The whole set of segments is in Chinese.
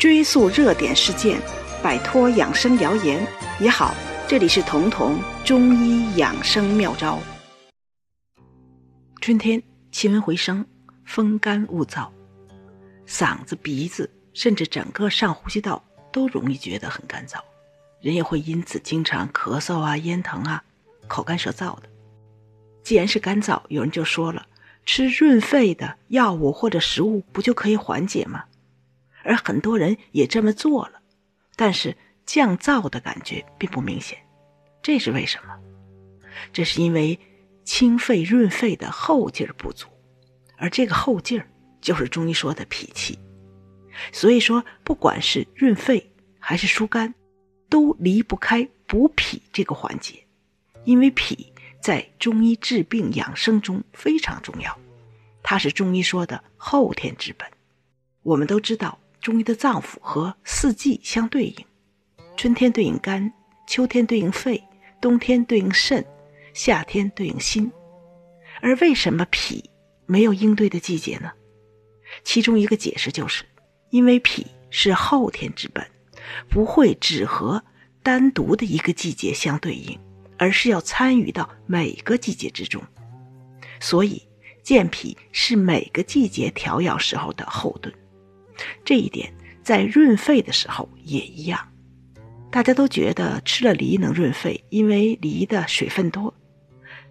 追溯热点事件，摆脱养生谣言也好。这里是彤彤中医养生妙招。春天气温回升，风干物燥，嗓子、鼻子甚至整个上呼吸道都容易觉得很干燥，人也会因此经常咳嗽啊、咽疼啊、口干舌燥的。既然是干燥，有人就说了，吃润肺的药物或者食物不就可以缓解吗？而很多人也这么做了，但是。降燥的感觉并不明显，这是为什么？这是因为清肺润肺的后劲儿不足，而这个后劲儿就是中医说的脾气。所以说，不管是润肺还是疏肝，都离不开补脾这个环节，因为脾在中医治病养生中非常重要，它是中医说的后天之本。我们都知道，中医的脏腑和四季相对应。春天对应肝，秋天对应肺，冬天对应肾，夏天对应心。而为什么脾没有应对的季节呢？其中一个解释就是，因为脾是后天之本，不会只和单独的一个季节相对应，而是要参与到每个季节之中。所以健脾是每个季节调养时候的后盾。这一点在润肺的时候也一样。大家都觉得吃了梨能润肺，因为梨的水分多。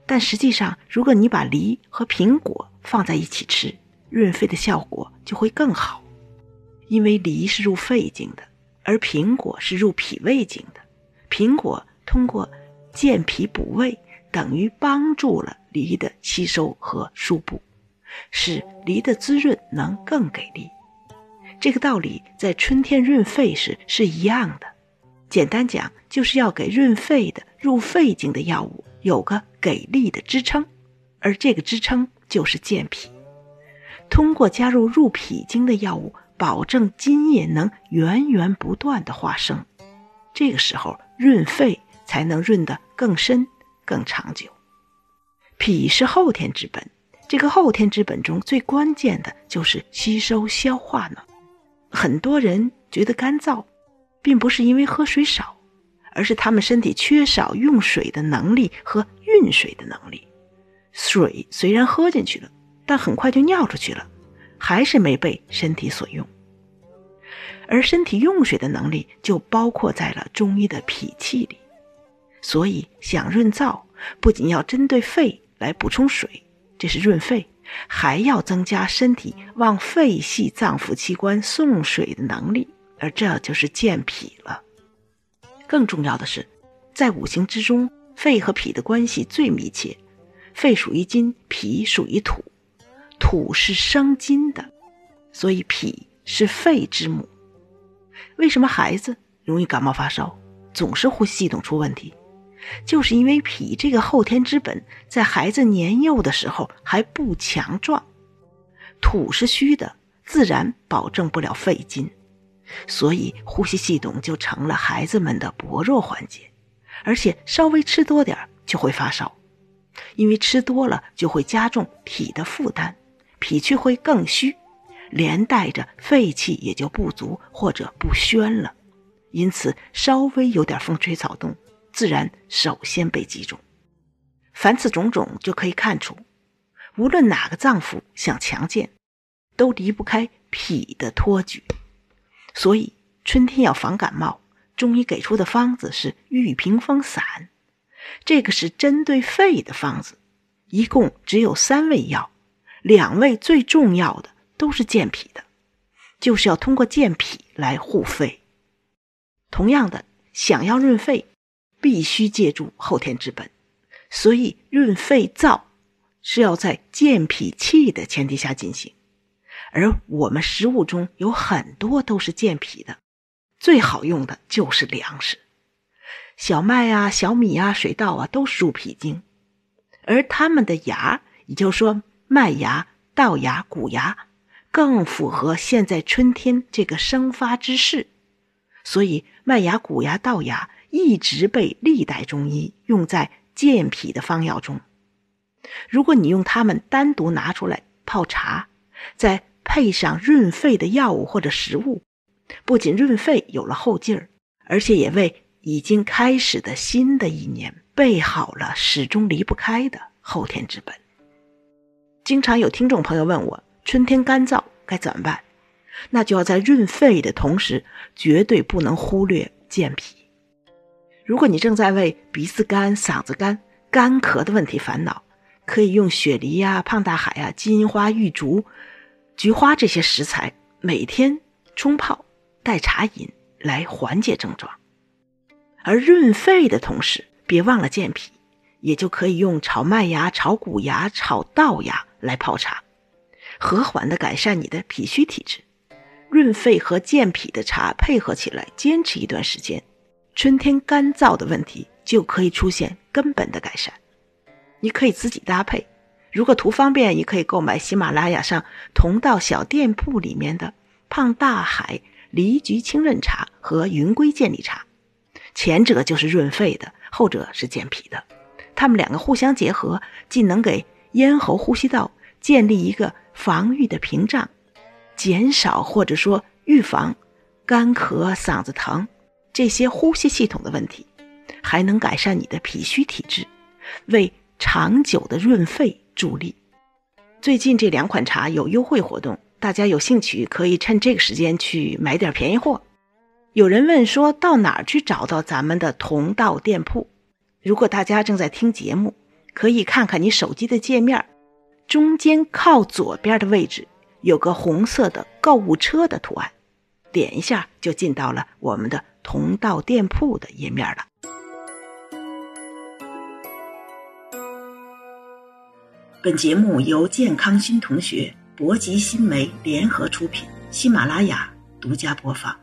但实际上，如果你把梨和苹果放在一起吃，润肺的效果就会更好。因为梨是入肺经的，而苹果是入脾胃经的。苹果通过健脾补胃，等于帮助了梨的吸收和输布，使梨的滋润能更给力。这个道理在春天润肺时是一样的。简单讲，就是要给润肺的、入肺经的药物有个给力的支撑，而这个支撑就是健脾。通过加入入脾经的药物，保证津液能源源不断的化生，这个时候润肺才能润得更深、更长久。脾是后天之本，这个后天之本中最关键的就是吸收消化呢。很多人觉得干燥。并不是因为喝水少，而是他们身体缺少用水的能力和运水的能力。水虽然喝进去了，但很快就尿出去了，还是没被身体所用。而身体用水的能力就包括在了中医的脾气里。所以想润燥，不仅要针对肺来补充水，这是润肺，还要增加身体往肺系脏腑器官送水的能力。而这就是健脾了。更重要的是，在五行之中，肺和脾的关系最密切。肺属于金，脾属于土，土是生金的，所以脾是肺之母。为什么孩子容易感冒发烧，总是呼吸系统出问题？就是因为脾这个后天之本，在孩子年幼的时候还不强壮。土是虚的，自然保证不了肺金。所以，呼吸系统就成了孩子们的薄弱环节，而且稍微吃多点就会发烧，因为吃多了就会加重脾的负担，脾气会更虚，连带着肺气也就不足或者不宣了，因此稍微有点风吹草动，自然首先被击中。凡此种种，就可以看出，无论哪个脏腑想强健，都离不开脾的托举。所以春天要防感冒，中医给出的方子是玉屏风散，这个是针对肺的方子，一共只有三味药，两味最重要的都是健脾的，就是要通过健脾来护肺。同样的，想要润肺，必须借助后天之本，所以润肺燥是要在健脾气的前提下进行。而我们食物中有很多都是健脾的，最好用的就是粮食，小麦啊、小米啊、水稻啊都是入脾经，而它们的芽，也就是说麦芽、稻芽、谷芽，更符合现在春天这个生发之势，所以麦芽、谷芽、稻芽一直被历代中医用在健脾的方药中。如果你用它们单独拿出来泡茶，再配上润肺的药物或者食物，不仅润肺有了后劲儿，而且也为已经开始的新的一年备好了始终离不开的后天之本。经常有听众朋友问我，春天干燥该怎么办？那就要在润肺的同时，绝对不能忽略健脾。如果你正在为鼻子干、嗓子干、干咳的问题烦恼，可以用雪梨呀、胖大海呀、金银花、玉竹、菊花这些食材，每天冲泡代茶饮来缓解症状。而润肺的同时，别忘了健脾，也就可以用炒麦芽、炒谷芽、炒稻芽来泡茶，和缓的改善你的脾虚体质。润肺和健脾的茶配合起来，坚持一段时间。春天干燥的问题就可以出现根本的改善。你可以自己搭配，如果图方便，也可以购买喜马拉雅上同道小店铺里面的胖大海梨菊清润茶和云归健力茶。前者就是润肺的，后者是健脾的。它们两个互相结合，既能给咽喉呼吸道建立一个防御的屏障，减少或者说预防干咳、嗓子疼。这些呼吸系统的问题，还能改善你的脾虚体质，为长久的润肺助力。最近这两款茶有优惠活动，大家有兴趣可以趁这个时间去买点便宜货。有人问说到哪儿去找到咱们的同道店铺？如果大家正在听节目，可以看看你手机的界面，中间靠左边的位置有个红色的购物车的图案，点一下就进到了我们的。同道店铺的页面了。本节目由健康新同学、博吉新媒联合出品，喜马拉雅独家播放。